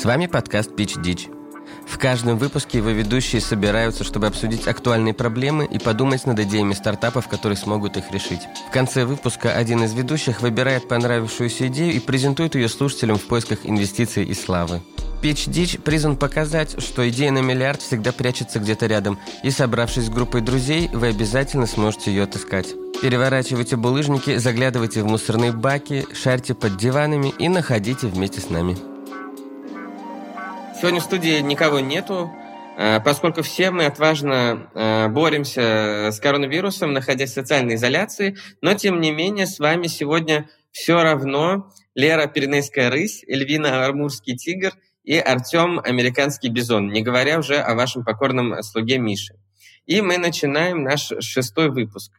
С вами подкаст «Пич Дич». В каждом выпуске его ведущие собираются, чтобы обсудить актуальные проблемы и подумать над идеями стартапов, которые смогут их решить. В конце выпуска один из ведущих выбирает понравившуюся идею и презентует ее слушателям в поисках инвестиций и славы. Pitch Ditch призван показать, что идея на миллиард всегда прячется где-то рядом, и собравшись с группой друзей, вы обязательно сможете ее отыскать. Переворачивайте булыжники, заглядывайте в мусорные баки, шарьте под диванами и находите вместе с нами. Сегодня в студии никого нету, а, поскольку все мы отважно а, боремся с коронавирусом, находясь в социальной изоляции, но тем не менее с вами сегодня все равно Лера Пиренейская рысь, Эльвина Армурский тигр – и Артем «Американский бизон», не говоря уже о вашем покорном слуге Мише. И мы начинаем наш шестой выпуск.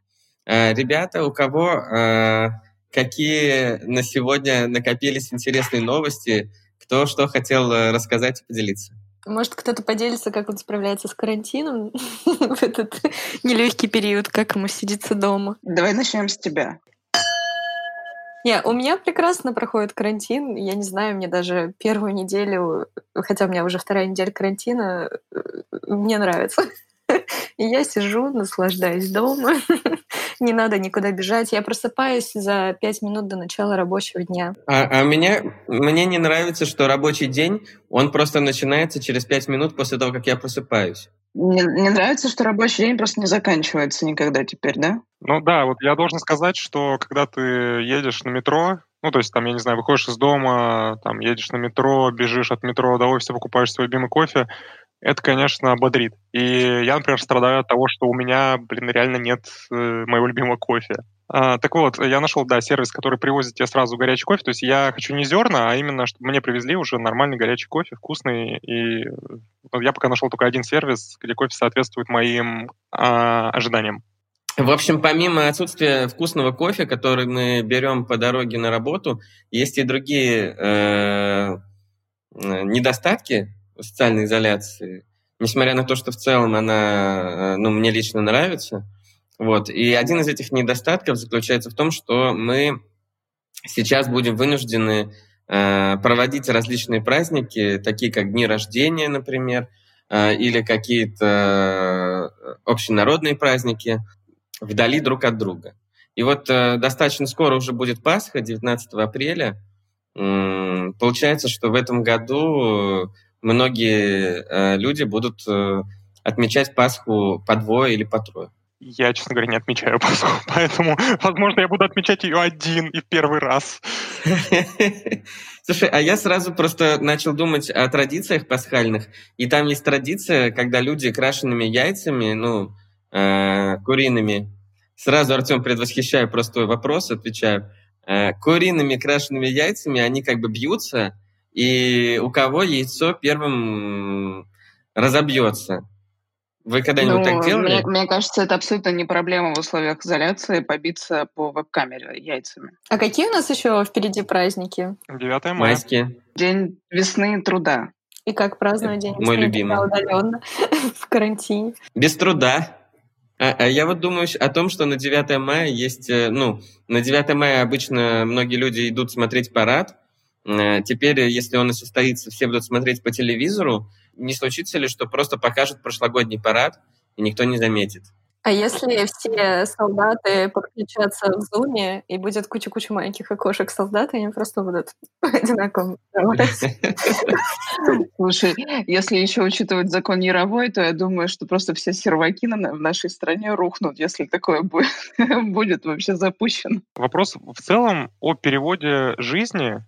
Э, ребята, у кого э, какие на сегодня накопились интересные новости, кто что хотел э, рассказать и поделиться? Может, кто-то поделится, как он справляется с карантином в этот нелегкий период, как ему сидится дома. Давай начнем с тебя. Не, у меня прекрасно проходит карантин. Я не знаю, мне даже первую неделю, хотя у меня уже вторая неделя карантина, э, мне нравится. И я сижу, наслаждаюсь дома. не надо никуда бежать. Я просыпаюсь за пять минут до начала рабочего дня. А, а меня, мне не нравится, что рабочий день, он просто начинается через пять минут после того, как я просыпаюсь. Мне, мне нравится, что рабочий день просто не заканчивается никогда теперь, да? Ну да, вот я должен сказать, что когда ты едешь на метро, ну, то есть, там, я не знаю, выходишь из дома, там, едешь на метро, бежишь от метро до офиса, покупаешь свой любимый кофе, это, конечно, бодрит. И я, например, страдаю от того, что у меня, блин, реально нет э, моего любимого кофе. А, так вот, я нашел, да, сервис, который привозит тебе сразу горячий кофе. То есть я хочу не зерна, а именно, чтобы мне привезли уже нормальный горячий кофе, вкусный. И я пока нашел только один сервис, где кофе соответствует моим а, ожиданиям. В общем, помимо отсутствия вкусного кофе, который мы берем по дороге на работу, есть и другие э, недостатки социальной изоляции. Несмотря на то, что в целом она, э, ну, мне лично нравится. Вот. И один из этих недостатков заключается в том, что мы сейчас будем вынуждены э, проводить различные праздники, такие как дни рождения, например, э, или какие-то общенародные праздники, вдали друг от друга. И вот достаточно скоро уже будет Пасха, 19 апреля. Получается, что в этом году многие э, люди будут э, отмечать Пасху по двое или по трое. Я, честно говоря, не отмечаю Пасху, поэтому, возможно, я буду отмечать ее один и в первый раз. Слушай, а я сразу просто начал думать о традициях пасхальных, и там есть традиция, когда люди крашенными яйцами, ну, э, куриными, сразу, Артем, предвосхищаю просто твой вопрос, отвечаю, э, куриными крашенными яйцами они как бы бьются, и у кого яйцо первым разобьется. Вы когда-нибудь ну, так делали? Мне, мне кажется, это абсолютно не проблема в условиях изоляции побиться по веб-камере яйцами. А какие у нас еще впереди праздники? 9 мая. Майские. День весны и труда. И как праздновать день Мой весны любимый. удаленно в карантине? Без труда. А, а я вот думаю о том, что на 9 мая есть, э, ну, на 9 мая обычно многие люди идут смотреть парад, теперь, если он и состоится, все будут смотреть по телевизору. Не случится ли, что просто покажут прошлогодний парад, и никто не заметит? А если все солдаты подключатся в зуме, и будет куча-куча маленьких окошек солдат, они просто будут одинаково Слушай, если еще учитывать закон Яровой, то я думаю, что просто все серваки в нашей стране рухнут, если такое будет вообще запущено. Вопрос в целом о переводе жизни Э,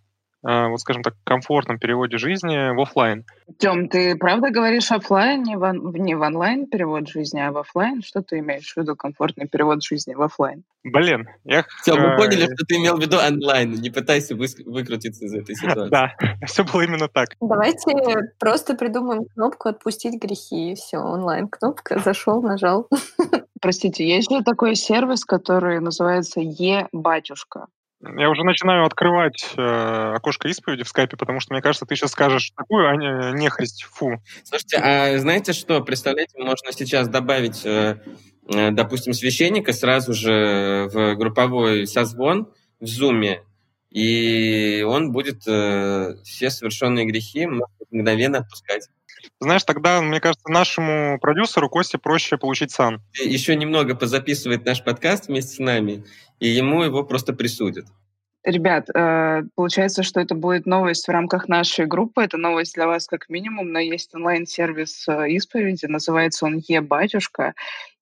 вот скажем так, комфортном переводе жизни в офлайн. Тем, ты правда говоришь офлайн, не в, не в онлайн перевод жизни, а в офлайн? Что ты имеешь в виду комфортный перевод жизни в офлайн? Блин, я... Все, мы поняли, что ты имел в виду онлайн. Не пытайся вы, выкрутиться из этой ситуации. Да, все было именно так. Давайте просто придумаем кнопку «Отпустить грехи». Все, онлайн-кнопка, зашел, нажал. Простите, есть же такой сервис, который называется «Е-батюшка». Я уже начинаю открывать э, окошко исповеди в скайпе, потому что мне кажется, ты сейчас скажешь такую, а не нехресть, фу. Слушайте, а знаете что, представляете, можно сейчас добавить, э, э, допустим, священника сразу же в групповой созвон в Зуме, и он будет э, все совершенные грехи мгновенно отпускать. Знаешь, тогда, мне кажется, нашему продюсеру Косте проще получить сан. Еще немного позаписывает наш подкаст вместе с нами, и ему его просто присудят. Ребят, э, получается, что это будет новость в рамках нашей группы. Это новость для вас как минимум, но есть онлайн-сервис э, исповеди, называется он «Е-батюшка»,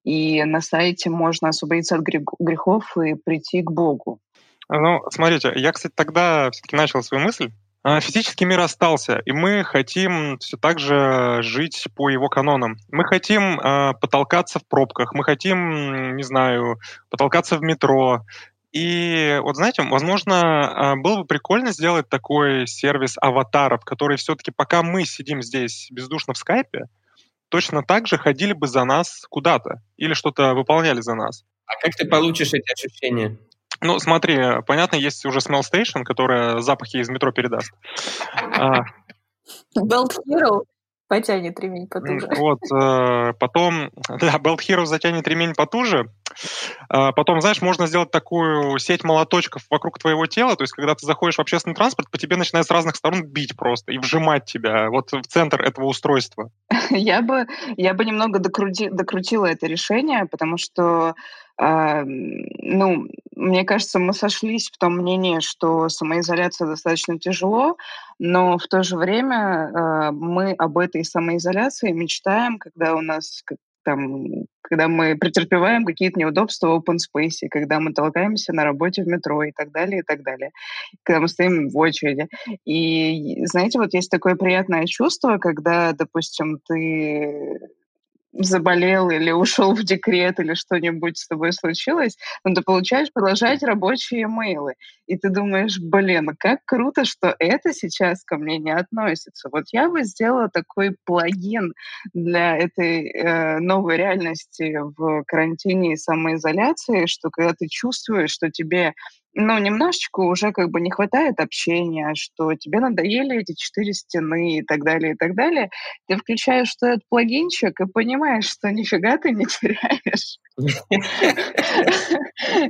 и на сайте можно освободиться от грехов и прийти к Богу. Ну, смотрите, я, кстати, тогда все-таки начал свою мысль. А, физический мир остался, и мы хотим все так же жить по его канонам. Мы хотим э, потолкаться в пробках, мы хотим, не знаю, потолкаться в метро. И вот знаете, возможно, было бы прикольно сделать такой сервис аватаров, который все-таки пока мы сидим здесь бездушно в скайпе, точно так же ходили бы за нас куда-то или что-то выполняли за нас. А как ты получишь эти ощущения? Ну, смотри, понятно, есть уже Smell Station, которая запахи из метро передаст. А. Belt Hero потянет ремень потуже. Вот, э, потом, да, Belt Hero затянет ремень потуже. А, потом, знаешь, можно сделать такую сеть молоточков вокруг твоего тела, то есть, когда ты заходишь в общественный транспорт, по тебе начинает с разных сторон бить просто и вжимать тебя вот в центр этого устройства. Я бы, я бы немного докрути, докрутила это решение, потому что э, ну, мне кажется, мы сошлись в том мнении, что самоизоляция достаточно тяжело, но в то же время э, мы об этой самоизоляции мечтаем, когда у нас там, когда мы претерпеваем какие-то неудобства в open space, когда мы толкаемся на работе в метро и так далее, и так далее, когда мы стоим в очереди. И, знаете, вот есть такое приятное чувство, когда, допустим, ты заболел или ушел в декрет или что-нибудь с тобой случилось, но ты получаешь продолжать рабочие имейлы. И ты думаешь, блин, как круто, что это сейчас ко мне не относится. Вот я бы сделала такой плагин для этой э, новой реальности в карантине и самоизоляции, что когда ты чувствуешь, что тебе ну, немножечко уже как бы не хватает общения, что тебе надоели эти четыре стены и так далее, и так далее. Ты включаешь этот плагинчик и понимаешь, что нифига ты не теряешь.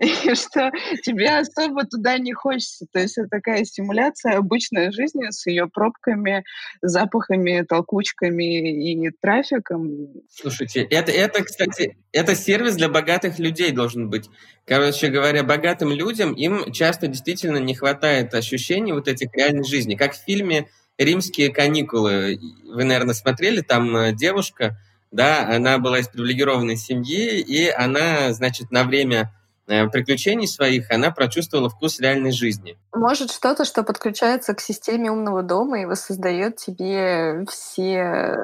И что тебе особо туда не хочется. То есть это такая стимуляция обычной жизни с ее пробками, запахами, толкучками и трафиком. Слушайте, это, это, кстати, это сервис для богатых людей должен быть. Короче говоря, богатым людям им часто действительно не хватает ощущений вот этих реальной жизни. Как в фильме «Римские каникулы». Вы, наверное, смотрели, там э, девушка, да, она была из привилегированной семьи, и она, значит, на время э, приключений своих она прочувствовала вкус реальной жизни. Может, что-то, что подключается к системе умного дома и воссоздает тебе все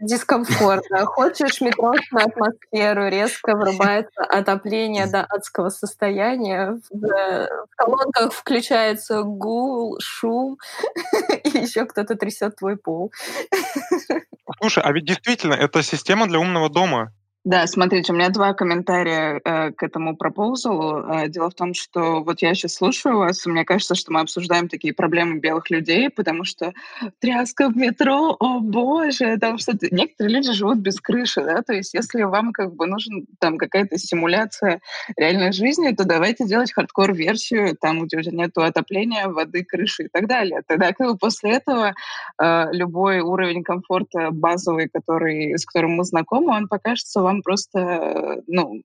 дискомфортно. Хочешь метрошную атмосферу, резко врубается отопление до адского состояния, в, в колонках включается гул, шум, и еще кто-то трясет твой пол. Слушай, а ведь действительно, это система для умного дома. Да, смотрите, у меня два комментария э, к этому proposal у. Э, дело в том, что вот я сейчас слушаю вас, и мне кажется, что мы обсуждаем такие проблемы белых людей, потому что тряска в метро, о боже, там что-то... Некоторые люди живут без крыши, да, то есть если вам как бы нужен там какая-то стимуляция реальной жизни, то давайте делать хардкор-версию, там, где у нету отопления, воды, крыши и так далее. Тогда как бы после этого э, любой уровень комфорта базовый, который, с которым мы знакомы, он покажется вам просто, ну,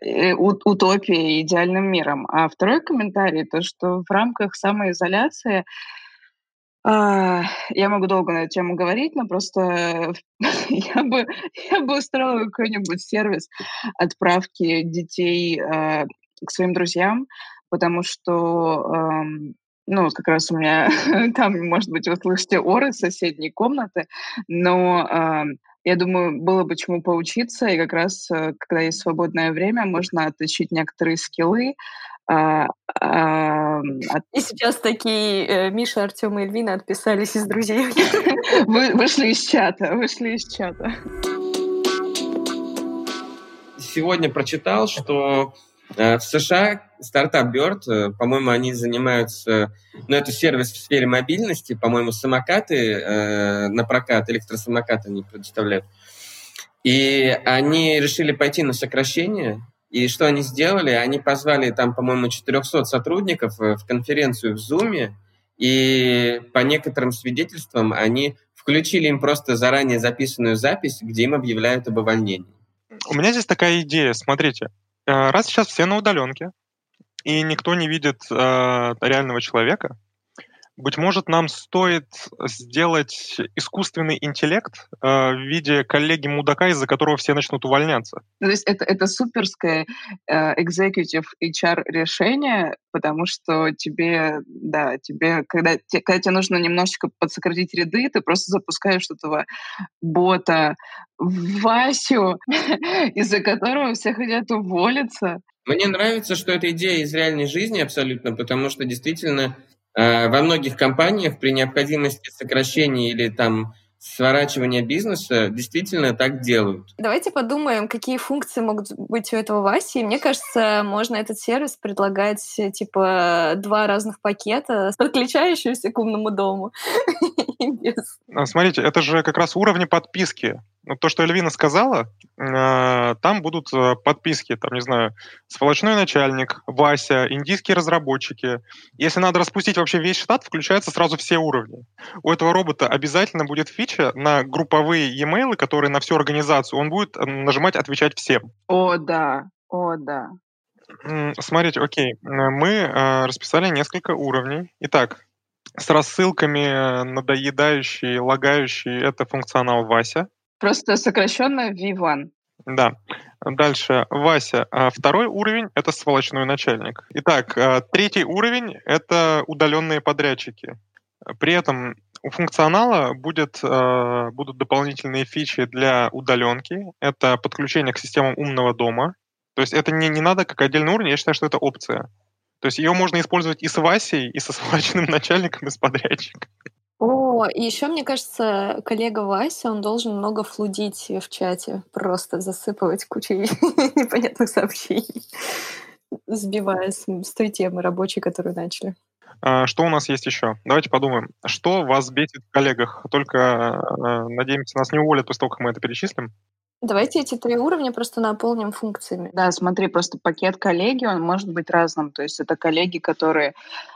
э, утопией, идеальным миром. А второй комментарий, то, что в рамках самоизоляции а, я могу долго на эту тему говорить, но просто я бы, я бы устроила какой-нибудь сервис отправки детей э, к своим друзьям, потому что, э, ну, как раз у меня там, может быть, вы слышите оры соседней комнаты, но э, я думаю, было бы чему поучиться, и как раз, э, когда есть свободное время, можно отточить некоторые скиллы. А, а, от... И сейчас такие э, Миша, Артем и Эльвина отписались из друзей. Вы, вышли из чата, вышли из чата. Сегодня прочитал, что в США стартап Bird, э, по-моему, они занимаются, ну, это сервис в сфере мобильности, по-моему, самокаты э, на прокат, электросамокаты они предоставляют. И они решили пойти на сокращение И что они сделали? Они позвали там, по-моему, 400 сотрудников в конференцию в Zoom, и по некоторым свидетельствам они включили им просто заранее записанную запись, где им объявляют об увольнении. У меня здесь такая идея, смотрите. Э, раз сейчас все на удаленке, и никто не видит э, реального человека, быть может, нам стоит сделать искусственный интеллект э, в виде коллеги-мудака, из-за которого все начнут увольняться. То есть это, это суперское э, executive HR решение, потому что тебе, да, тебе, когда, те, когда тебе нужно немножечко подсократить ряды, ты просто запускаешь этого бота Васю, из-за которого все хотят уволиться. Мне нравится, что эта идея из реальной жизни абсолютно, потому что действительно во многих компаниях при необходимости сокращения или там сворачивания бизнеса действительно так делают. Давайте подумаем, какие функции могут быть у этого Васи. Мне кажется, можно этот сервис предлагать типа два разных пакета, подключающиеся к умному дому. А, смотрите, это же как раз уровни подписки. Ну, то, что Эльвина сказала, э, там будут э, подписки, там, не знаю, сволочной начальник, Вася, индийские разработчики. Если надо распустить вообще весь штат, включаются сразу все уровни. У этого робота обязательно будет фича на групповые e-mail, которые на всю организацию. Он будет э, нажимать «Отвечать всем». О, да, о, да. Смотрите, окей, мы расписали несколько уровней. Итак, с рассылками надоедающий, лагающий — это функционал Вася. Просто сокращенно V1. Да. Дальше, Вася. А второй уровень — это сволочной начальник. Итак, а, третий уровень — это удаленные подрядчики. При этом у функционала будет, а, будут дополнительные фичи для удаленки. Это подключение к системам умного дома. То есть это не, не надо как отдельный уровень, я считаю, что это опция. То есть ее можно использовать и с Васей, и со сволочным начальником, и с подрядчиком. О, и еще, мне кажется, коллега Вася, он должен много флудить в чате, просто засыпывать кучей непонятных сообщений, сбивая с, с той темы рабочей, которую начали. А, что у нас есть еще? Давайте подумаем. Что вас бесит в коллегах? Только, а, надеемся, нас не уволят после того, как мы это перечислим. Давайте эти три уровня просто наполним функциями. Да, смотри, просто пакет коллеги, он может быть разным. То есть это коллеги, которые,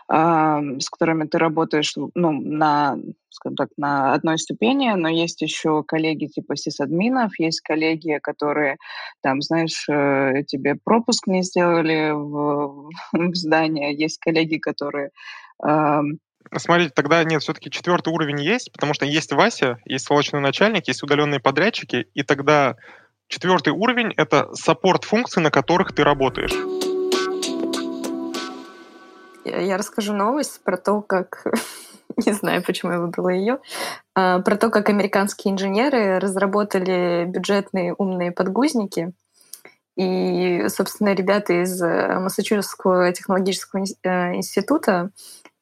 э, с которыми ты работаешь ну, на, скажем так, на одной ступени, но есть еще коллеги типа сисадминов, есть коллеги, которые, там, знаешь, э, тебе пропуск не сделали в, в здание, есть коллеги, которые э, Смотрите, тогда нет, все-таки четвертый уровень есть, потому что есть Вася, есть сволочный начальник, есть удаленные подрядчики, и тогда четвертый уровень — это саппорт функций, на которых ты работаешь. Я расскажу новость про то, как не знаю, почему я выбрала ее, а, про то, как американские инженеры разработали бюджетные умные подгузники. И, собственно, ребята из э, Массачусетского технологического э, института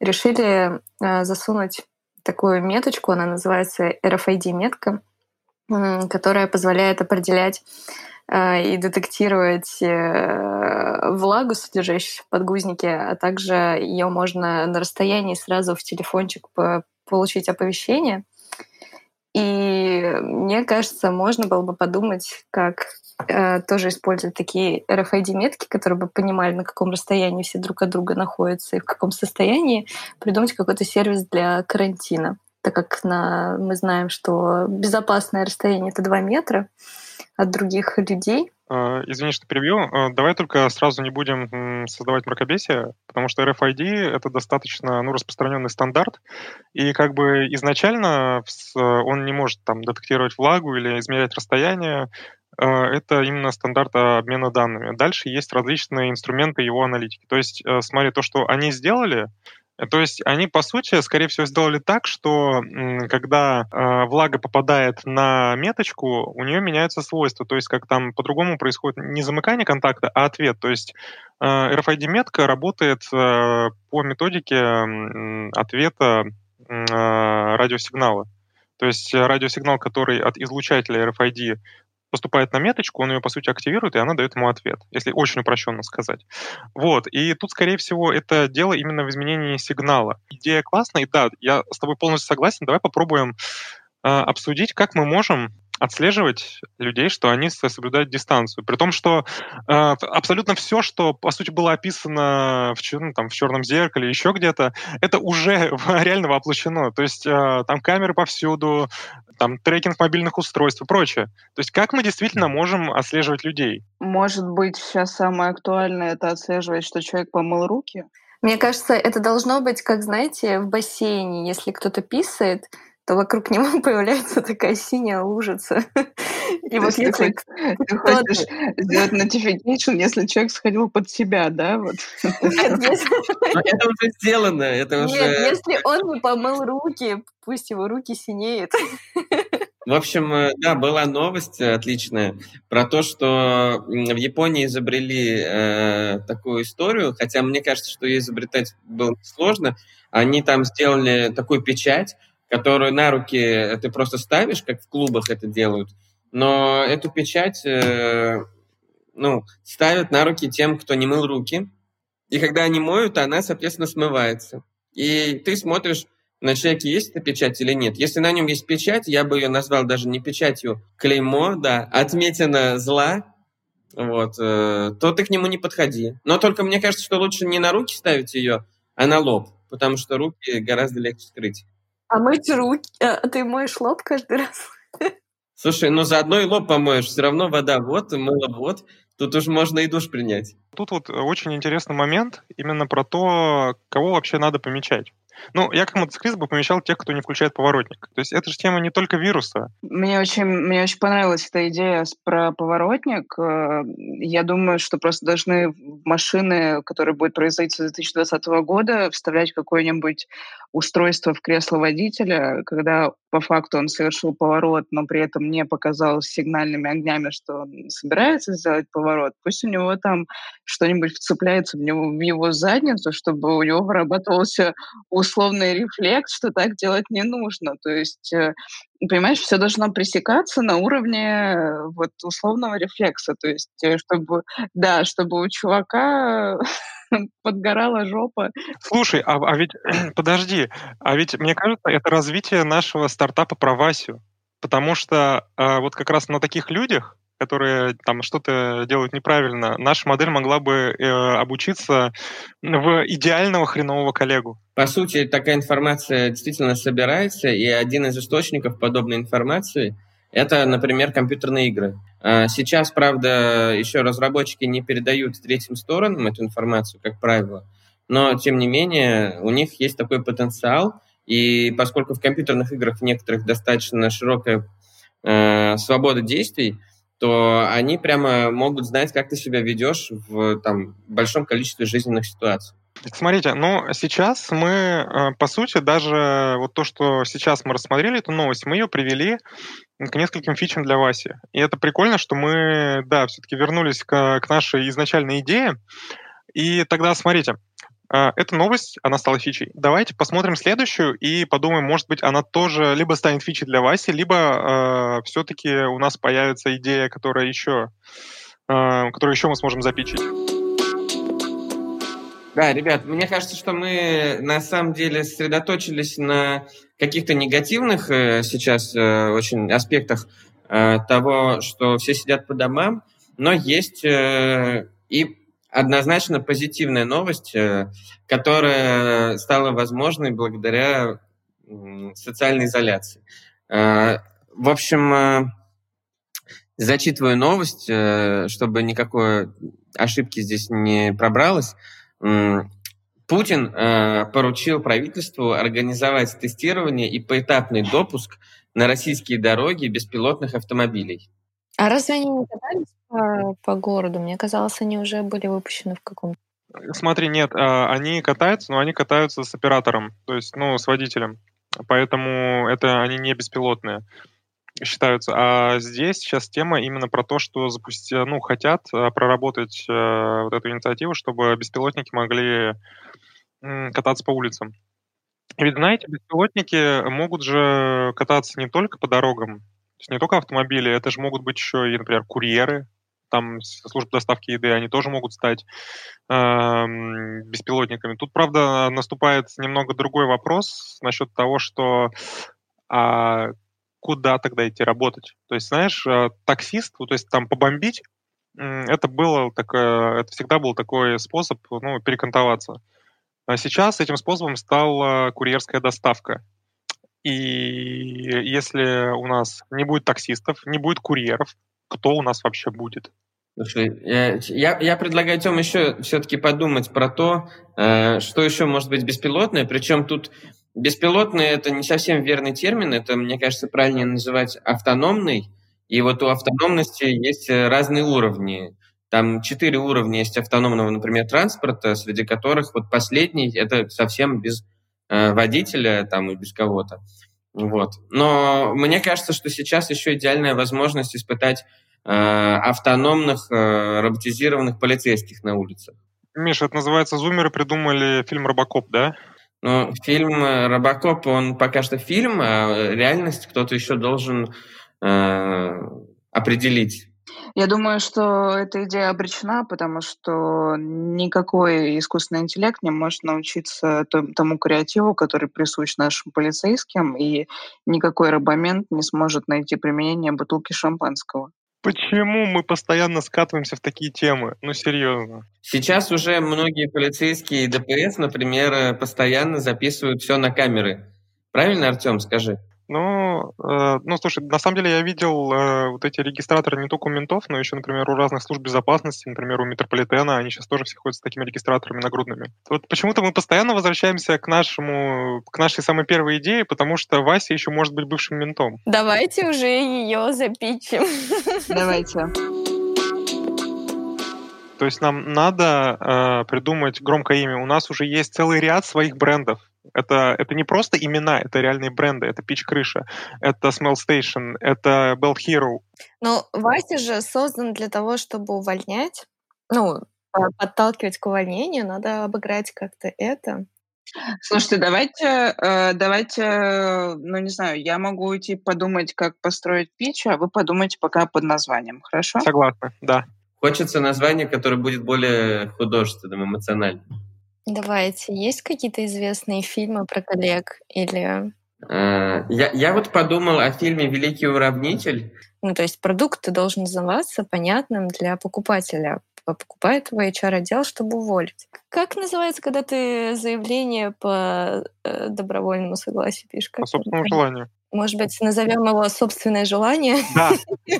решили э, засунуть такую меточку, она называется RFID-метка, которая позволяет определять э, и детектировать э, влагу, содержащуюся в подгузнике, а также ее можно на расстоянии сразу в телефончик получить оповещение. И мне кажется, можно было бы подумать, как э, тоже использовать такие RFID-метки, которые бы понимали, на каком расстоянии все друг от друга находятся и в каком состоянии, придумать какой-то сервис для карантина. Так как на, мы знаем, что безопасное расстояние — это 2 метра от других людей, а, извини, что перебью. А, давай только сразу не будем создавать мракобесие, потому что RFID — это достаточно ну, распространенный стандарт, и как бы изначально он не может там детектировать влагу или измерять расстояние, а, это именно стандарт обмена данными. Дальше есть различные инструменты его аналитики. То есть, э, смотри, то, что они сделали, э, то есть они, по сути, скорее всего, сделали так, что когда э, влага попадает на меточку, у нее меняются свойства. То есть как там по-другому происходит не замыкание контакта, а ответ. То есть э, RFID-метка работает э, по методике э, ответа э, радиосигнала. То есть радиосигнал, который от излучателя RFID поступает на меточку, он ее, по сути, активирует, и она дает ему ответ, если очень упрощенно сказать. Вот, и тут, скорее всего, это дело именно в изменении сигнала. Идея классная, и да, я с тобой полностью согласен, давай попробуем э, обсудить, как мы можем отслеживать людей, что они соблюдают дистанцию. При том, что э, абсолютно все, что, по сути, было описано в, ну, там, в черном зеркале, еще где-то, это уже реально воплощено. То есть э, там камеры повсюду, там трекинг мобильных устройств и прочее. То есть как мы действительно можем отслеживать людей? Может быть, сейчас самое актуальное — это отслеживать, что человек помыл руки? Мне кажется, это должно быть, как, знаете, в бассейне. Если кто-то писает, то вокруг него появляется такая синяя лужица. И вот если ты хочешь сделать notification, если человек сходил под себя, да? Вот. Это уже сделано, это уже... Нет, если он не помыл руки, пусть его руки синеют. В общем, э, да, была новость отличная про то, что в Японии изобрели э, такую историю, хотя мне кажется, что ее изобретать было сложно. Они там сделали такую печать, которую на руки ты просто ставишь, как в клубах это делают, но эту печать э, ну, ставят на руки тем, кто не мыл руки, и когда они моют, она, соответственно, смывается. И ты смотришь, на человеке есть эта печать или нет. Если на нем есть печать, я бы ее назвал даже не печатью, клеймо, да, отметина зла, вот, э, то ты к нему не подходи. Но только мне кажется, что лучше не на руки ставить ее, а на лоб, потому что руки гораздо легче скрыть. А мыть руки? А ты моешь лоб каждый раз? Слушай, ну заодно и лоб помоешь, все равно вода вот, мыло вот, тут уж можно и душ принять. Тут вот очень интересный момент именно про то, кого вообще надо помечать. Ну, я как мотоциклист бы помещал тех, кто не включает поворотник. То есть это же тема не только вируса. Мне очень, мне очень понравилась эта идея про поворотник. Э, я думаю, что просто должны машины, которые будут производиться с 2020 года, вставлять какое-нибудь устройство в кресло водителя, когда по факту он совершил поворот, но при этом не показал сигнальными огнями, что он собирается сделать поворот. Пусть у него там что-нибудь вцепляется в, него, в его задницу, чтобы у него вырабатывался условный рефлекс, что так делать не нужно. То есть, э, понимаешь, все должно пресекаться на уровне э, вот условного рефлекса. То есть, э, чтобы, да, чтобы у чувака подгорала жопа. Слушай, а, а ведь, подожди, а ведь, мне кажется, это развитие нашего стартапа про Васю. Потому что э, вот как раз на таких людях которые там что-то делают неправильно, наша модель могла бы э, обучиться в идеального хренового коллегу. По сути, такая информация действительно собирается, и один из источников подобной информации это, например, компьютерные игры. А сейчас, правда, еще разработчики не передают третьим сторонам эту информацию, как правило, но, тем не менее, у них есть такой потенциал, и поскольку в компьютерных играх в некоторых достаточно широкая э, свобода действий, то они прямо могут знать, как ты себя ведешь в там, большом количестве жизненных ситуаций. Смотрите, ну сейчас мы, э, по сути, даже вот то, что сейчас мы рассмотрели эту новость, мы ее привели к нескольким фичам для Васи. И это прикольно, что мы, да, все-таки вернулись к, к нашей изначальной идее. И тогда, смотрите, эта новость, она стала фичей. Давайте посмотрим следующую и подумаем, может быть, она тоже либо станет фичей для Васи, либо э, все-таки у нас появится идея, которая еще, э, которую еще мы сможем запичить. Да, ребят, мне кажется, что мы на самом деле сосредоточились на каких-то негативных э, сейчас э, очень аспектах э, того, что все сидят по домам, но есть э, и однозначно позитивная новость, э, которая стала возможной благодаря социальной изоляции. Э, в общем, э, зачитываю новость, чтобы никакой ошибки здесь не пробралось. Путин поручил правительству организовать тестирование и поэтапный допуск на российские дороги беспилотных автомобилей. А разве они не катались по, по городу? Мне казалось, они уже были выпущены в каком-то... Смотри, нет, а, они катаются, но они катаются с оператором, то есть, ну, с водителем. Поэтому это они не беспилотные считаются. А здесь сейчас тема именно про то, что запусти, ну, хотят а, проработать э, вот эту инициативу, чтобы беспилотники могли кататься по улицам. Ведь, знаете, беспилотники могут же кататься не только по дорогам, есть не только автомобили, это же могут быть еще и, например, курьеры, там службы доставки еды, они тоже могут стать э, беспилотниками. Тут, правда, наступает немного другой вопрос насчет того, что а куда тогда идти работать. То есть, знаешь, э, таксист, то есть там побомбить, это было такое, это всегда был такой способ, ну, перекантоваться. А сейчас этим способом стала курьерская доставка. И если у нас не будет таксистов, не будет курьеров, кто у нас вообще будет? Слушай, я, я, предлагаю, Тем, еще все-таки подумать про то, э, что еще может быть беспилотное. Причем тут беспилотный – это не совсем верный термин. Это, мне кажется, правильнее называть автономный. И вот у автономности есть разные уровни. Там четыре уровня есть автономного, например, транспорта, среди которых вот последний – это совсем без э, водителя там и без кого-то. Вот. Но мне кажется, что сейчас еще идеальная возможность испытать э, автономных э, роботизированных полицейских на улицах. Миша, это называется «Зумеры» придумали фильм «Робокоп», да? Ну, фильм «Робокоп», он пока что фильм, а реальность кто-то еще должен э, определить. Я думаю, что эта идея обречена, потому что никакой искусственный интеллект не может научиться тому креативу, который присущ нашим полицейским, и никакой робомент не сможет найти применение бутылки шампанского. Почему мы постоянно скатываемся в такие темы? Ну, серьезно. Сейчас уже многие полицейские и ДПС, например, постоянно записывают все на камеры. Правильно, Артем, скажи? Ну, э, ну, слушай, на самом деле я видел э, вот эти регистраторы не только у ментов, но еще, например, у разных служб безопасности, например, у метрополитена, они сейчас тоже все ходят с такими регистраторами нагрудными. Вот почему-то мы постоянно возвращаемся к нашему, к нашей самой первой идее, потому что Вася еще может быть бывшим ментом. Давайте уже ее запичим. Давайте. То есть нам надо э, придумать громкое имя. У нас уже есть целый ряд своих брендов. Это, это не просто имена, это реальные бренды. Это Pitch Крыша, это Smell Station, это Bell Hero. Но Вася же создан для того, чтобы увольнять. Ну, подталкивать к увольнению, надо обыграть как-то это. Слушайте, давайте, э, давайте, ну не знаю, я могу уйти подумать, как построить пич, а вы подумайте пока под названием, хорошо? Согласна, да. Хочется название, которое будет более художественным, эмоциональным. Давайте. Есть какие-то известные фильмы про коллег или... Э, я, я вот подумал о фильме «Великий уравнитель». Ну, то есть продукт должен называться понятным для покупателя. Покупает твой HR-отдел, чтобы уволить. Как называется, когда ты заявление по э, добровольному согласию пишешь? По собственному желанию. Может быть, назовем его «собственное желание»? Да,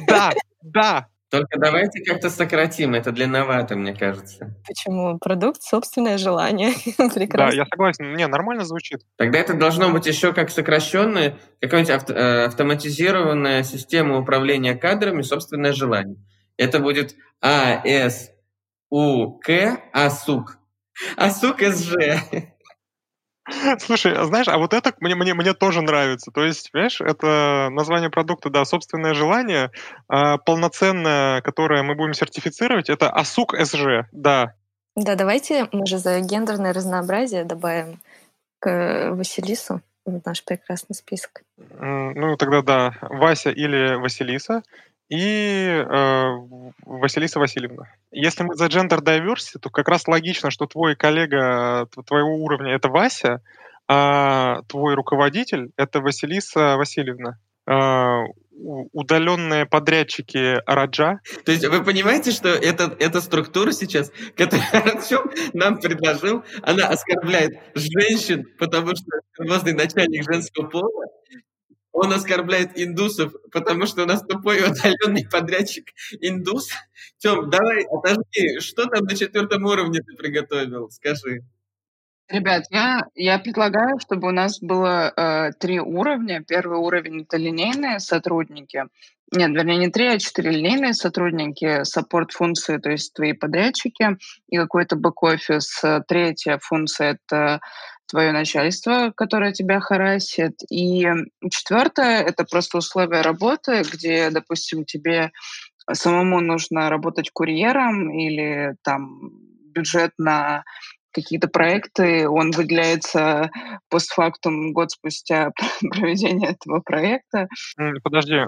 да, да. Только давайте как-то сократим, это длинновато, мне кажется. Почему? Продукт — собственное желание. Прекрасно. Да, я согласен. Не, нормально звучит. Тогда это должно быть еще как сокращенное, какая-нибудь авто, э, автоматизированная система управления кадрами «собственное желание». Это будет АСУК, АСУК. АСУК СЖ. Слушай, а знаешь, а вот это мне, мне, мне тоже нравится. То есть, понимаешь, это название продукта, да, собственное желание, а полноценное, которое мы будем сертифицировать, это АСУК СЖ, да. Да, давайте мы же за гендерное разнообразие добавим к Василису в наш прекрасный список. Ну, тогда да, Вася или Василиса и э, Василиса Васильевна. Если мы за gender diversity, то как раз логично, что твой коллега твоего уровня — это Вася, а твой руководитель — это Василиса Васильевна. Э, удаленные подрядчики Раджа. То есть вы понимаете, что это, эта структура сейчас, которую Артем нам предложил, она оскорбляет женщин, потому что возле начальник женского пола, он оскорбляет индусов, потому что у нас тупой удаленный подрядчик индус. Тем, давай, отожги, что там на четвертом уровне ты приготовил, скажи. Ребят, я, я предлагаю, чтобы у нас было э, три уровня. Первый уровень — это линейные сотрудники. Нет, вернее, не три, а четыре линейные сотрудники, саппорт-функции, то есть твои подрядчики, и какой-то бэк-офис. Третья функция — это твое начальство, которое тебя харасит. И четвертое — это просто условия работы, где, допустим, тебе самому нужно работать курьером или там бюджет на какие-то проекты, он выделяется постфактум год спустя проведения этого проекта. Подожди,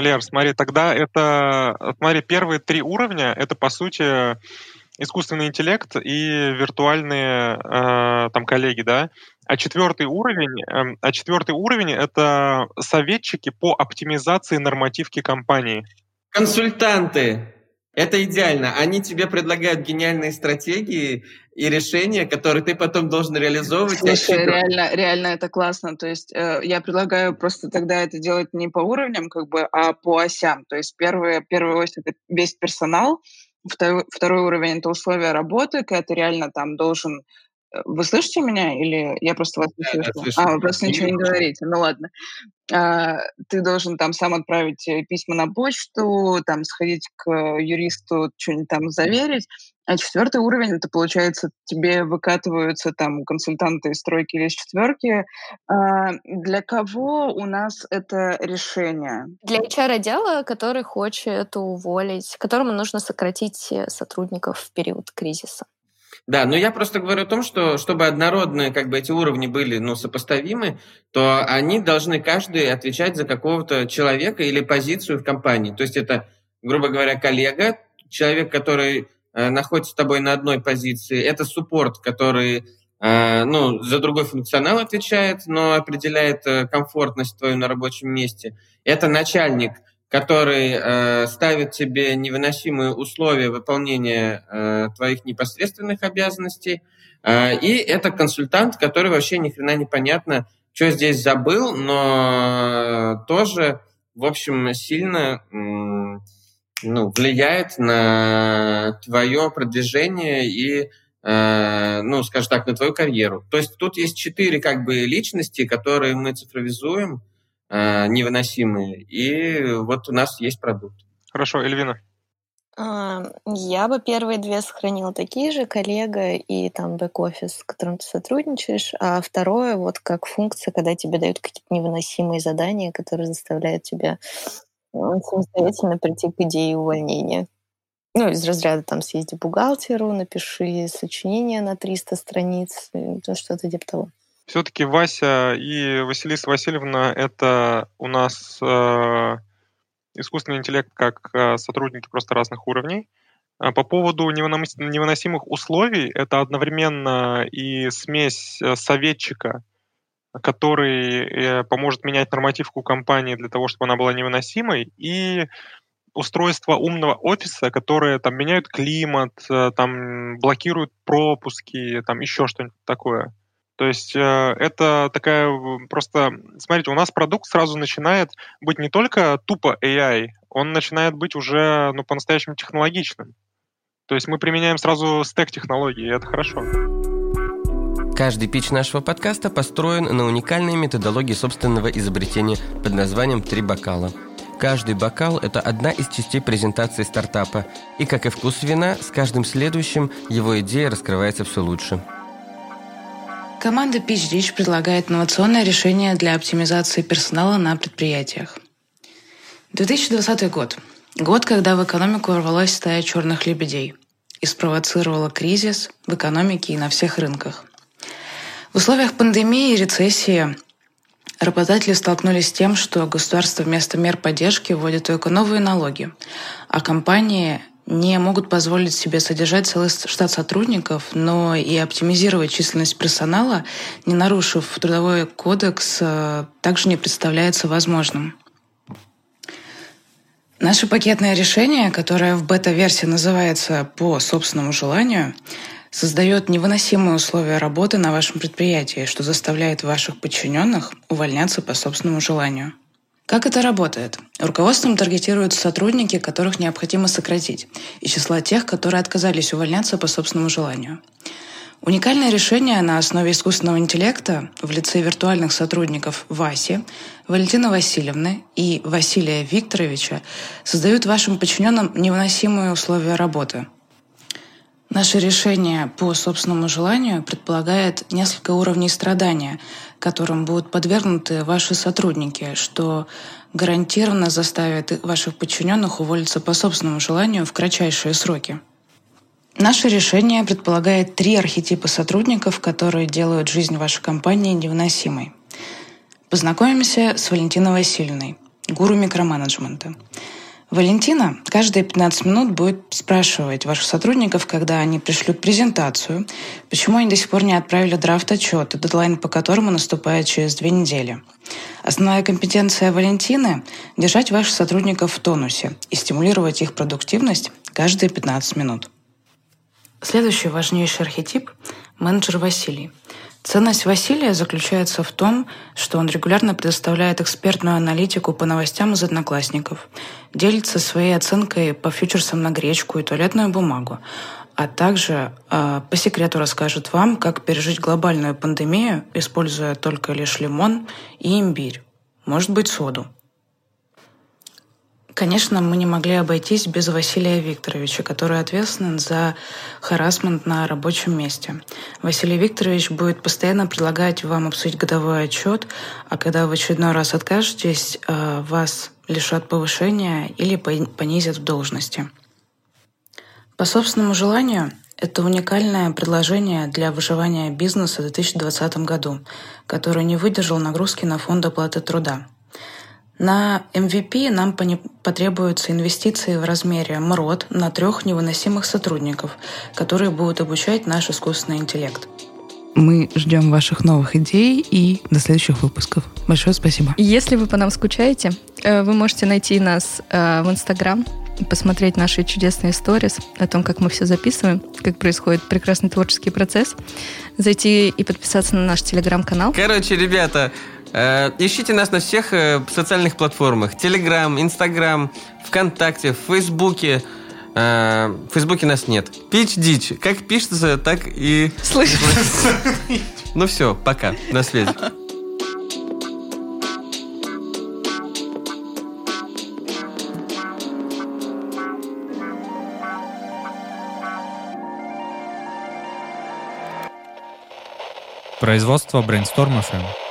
Лер, смотри, тогда это, смотри, первые три уровня, это, по сути, искусственный интеллект и виртуальные э, там коллеги, да. А четвертый уровень, э, а четвертый уровень это советчики по оптимизации нормативки компании. Консультанты. Это идеально. Они тебе предлагают гениальные стратегии и решения, которые ты потом должен реализовывать. Слушай, реально, реально это классно. То есть э, я предлагаю просто тогда это делать не по уровням, как бы, а по осям. То есть первая, первая ось — это весь персонал, второй, второй уровень — это условия работы, когда ты реально там должен вы слышите меня или я просто вас не слышу? Да, а, вы просто ничего не говорите. Ну ладно. А, ты должен там сам отправить э, письма на почту, там сходить к юристу, что-нибудь там заверить. А четвертый уровень, это получается, тебе выкатываются там консультанты из тройки или из четверки. А, для кого у нас это решение? Для HR-отдела, который хочет уволить, которому нужно сократить э, сотрудников в период кризиса. Да, но я просто говорю о том, что чтобы однородные как бы эти уровни были ну, сопоставимы, то они должны каждый отвечать за какого-то человека или позицию в компании. То есть это, грубо говоря, коллега, человек, который э, находится с тобой на одной позиции, это суппорт, который э, ну, за другой функционал отвечает, но определяет э, комфортность твою на рабочем месте. Это начальник, который э, ставит тебе невыносимые условия выполнения э, твоих непосредственных обязанностей. Э, и это консультант, который вообще ни хрена не понятно, что здесь забыл, но тоже, в общем, сильно ну, влияет на твое продвижение и э, ну, скажем так, на твою карьеру. То есть тут есть четыре как бы личности, которые мы цифровизуем, невыносимые. И вот у нас есть продукт. Хорошо, Эльвина. А, я бы первые две сохранила такие же, коллега и там бэк-офис, с которым ты сотрудничаешь, а второе вот как функция, когда тебе дают какие-то невыносимые задания, которые заставляют тебя ну, самостоятельно прийти к идее увольнения. Ну, из разряда там съезди бухгалтеру, напиши сочинение на 300 страниц, что-то типа того. Все-таки Вася и Василиса Васильевна — это у нас э, искусственный интеллект как э, сотрудники просто разных уровней. А по поводу невыносимых условий, это одновременно и смесь э, советчика, который э, поможет менять нормативку компании для того, чтобы она была невыносимой, и устройство умного офиса, которые там меняют климат, э, там блокируют пропуски, там еще что-нибудь такое. То есть э, это такая просто... Смотрите, у нас продукт сразу начинает быть не только тупо AI, он начинает быть уже ну, по-настоящему технологичным. То есть мы применяем сразу стек технологий, и это хорошо. Каждый пич нашего подкаста построен на уникальной методологии собственного изобретения под названием «Три бокала». Каждый бокал – это одна из частей презентации стартапа, и, как и вкус вина, с каждым следующим его идея раскрывается все лучше – Команда Pitch Rich предлагает инновационное решение для оптимизации персонала на предприятиях. 2020 год. Год, когда в экономику ворвалась стая черных лебедей и спровоцировала кризис в экономике и на всех рынках. В условиях пандемии и рецессии работодатели столкнулись с тем, что государство вместо мер поддержки вводит только новые налоги, а компании не могут позволить себе содержать целый штат сотрудников, но и оптимизировать численность персонала, не нарушив трудовой кодекс, э, также не представляется возможным. Наше пакетное решение, которое в бета-версии называется «по собственному желанию», создает невыносимые условия работы на вашем предприятии, что заставляет ваших подчиненных увольняться по собственному желанию. Как это работает? Руководством таргетируются сотрудники, которых необходимо сократить, из числа тех, которые отказались увольняться по собственному желанию. Уникальное решение на основе искусственного интеллекта в лице виртуальных сотрудников Васи, Валентины Васильевны и Василия Викторовича создают вашим подчиненным невыносимые условия работы. Наше решение по собственному желанию предполагает несколько уровней страдания, которым будут подвергнуты ваши сотрудники, что гарантированно заставит ваших подчиненных уволиться по собственному желанию в кратчайшие сроки. Наше решение предполагает три архетипа сотрудников, которые делают жизнь вашей компании невыносимой. Познакомимся с Валентиной Васильевной, гуру микроменеджмента. Валентина каждые 15 минут будет спрашивать ваших сотрудников, когда они пришлют презентацию, почему они до сих пор не отправили драфт отчета, дедлайн по которому наступает через две недели. Основная компетенция Валентины – держать ваших сотрудников в тонусе и стимулировать их продуктивность каждые 15 минут. Следующий важнейший архетип – менеджер Василий – Ценность Василия заключается в том, что он регулярно предоставляет экспертную аналитику по новостям из одноклассников, делится своей оценкой по фьючерсам на гречку и туалетную бумагу, а также э, по секрету расскажет вам, как пережить глобальную пандемию, используя только лишь лимон и имбирь, может быть, соду. Конечно, мы не могли обойтись без Василия Викторовича, который ответственен за харасмент на рабочем месте. Василий Викторович будет постоянно предлагать вам обсудить годовой отчет, а когда в очередной раз откажетесь, э, вас лишат повышения или понизят в должности. По собственному желанию, это уникальное предложение для выживания бизнеса в 2020 году, который не выдержал нагрузки на фонд оплаты труда – на MVP нам потребуются инвестиции в размере МРОД на трех невыносимых сотрудников, которые будут обучать наш искусственный интеллект. Мы ждем ваших новых идей и до следующих выпусков. Большое спасибо. Если вы по нам скучаете, э, вы можете найти нас э, в Инстаграм, посмотреть наши чудесные сторис о том, как мы все записываем, как происходит прекрасный творческий процесс, зайти и подписаться на наш телеграм-канал. Короче, ребята, ищите нас на всех э, социальных платформах. Телеграм, Инстаграм, ВКонтакте, в Фейсбуке. Э, в Фейсбуке нас нет. Пич дичь. Как пишется, так и... Слышишь? Ну все, пока. На связи. Производство Brainstorm FM.